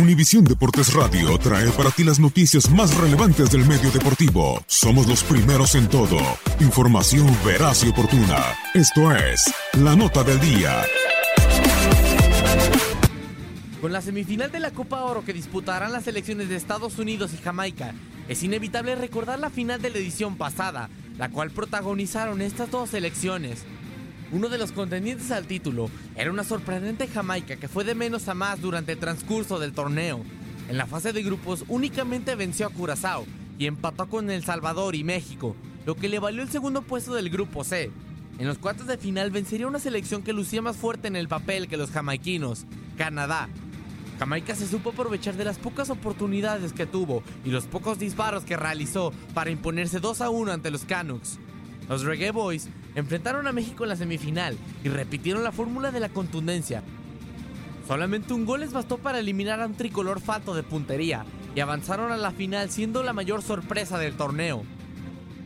Univisión Deportes Radio trae para ti las noticias más relevantes del medio deportivo. Somos los primeros en todo. Información veraz y oportuna. Esto es La Nota del Día. Con la semifinal de la Copa Oro que disputarán las selecciones de Estados Unidos y Jamaica, es inevitable recordar la final de la edición pasada, la cual protagonizaron estas dos selecciones. Uno de los contendientes al título era una sorprendente Jamaica que fue de menos a más durante el transcurso del torneo. En la fase de grupos únicamente venció a Curazao y empató con El Salvador y México, lo que le valió el segundo puesto del grupo C. En los cuartos de final vencería una selección que lucía más fuerte en el papel que los jamaiquinos, Canadá. Jamaica se supo aprovechar de las pocas oportunidades que tuvo y los pocos disparos que realizó para imponerse 2 a 1 ante los Canucks. Los Reggae Boys enfrentaron a México en la semifinal y repitieron la fórmula de la contundencia. Solamente un gol les bastó para eliminar a un tricolor falto de puntería y avanzaron a la final siendo la mayor sorpresa del torneo.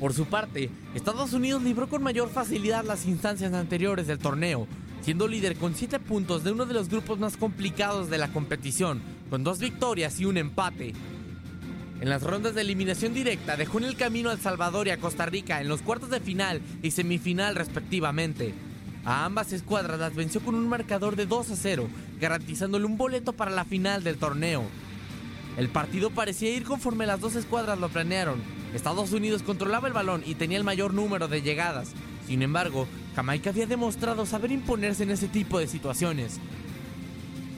Por su parte, Estados Unidos libró con mayor facilidad las instancias anteriores del torneo, siendo líder con 7 puntos de uno de los grupos más complicados de la competición, con dos victorias y un empate. En las rondas de eliminación directa dejó en el camino a El Salvador y a Costa Rica en los cuartos de final y semifinal respectivamente. A ambas escuadras las venció con un marcador de 2 a 0, garantizándole un boleto para la final del torneo. El partido parecía ir conforme las dos escuadras lo planearon. Estados Unidos controlaba el balón y tenía el mayor número de llegadas. Sin embargo, Jamaica había demostrado saber imponerse en ese tipo de situaciones.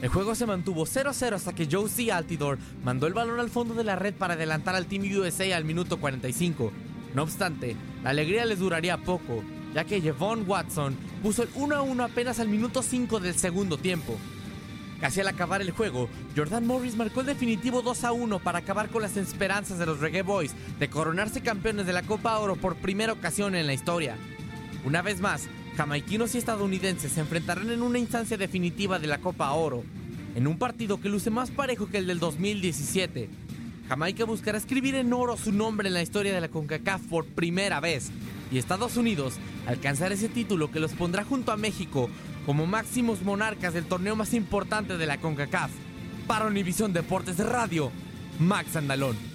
El juego se mantuvo 0-0 hasta que Josie Altidore mandó el balón al fondo de la red para adelantar al Team USA al minuto 45. No obstante, la alegría les duraría poco, ya que Javon Watson puso el 1-1 apenas al minuto 5 del segundo tiempo. Casi al acabar el juego, Jordan Morris marcó el definitivo 2-1 para acabar con las esperanzas de los Reggae Boys de coronarse campeones de la Copa Oro por primera ocasión en la historia. Una vez más, jamaiquinos y estadounidenses se enfrentarán en una instancia definitiva de la Copa Oro, en un partido que luce más parejo que el del 2017. Jamaica buscará escribir en oro su nombre en la historia de la CONCACAF por primera vez, y Estados Unidos alcanzar ese título que los pondrá junto a México como máximos monarcas del torneo más importante de la CONCACAF. Para Univisión Deportes de Radio, Max Andalón.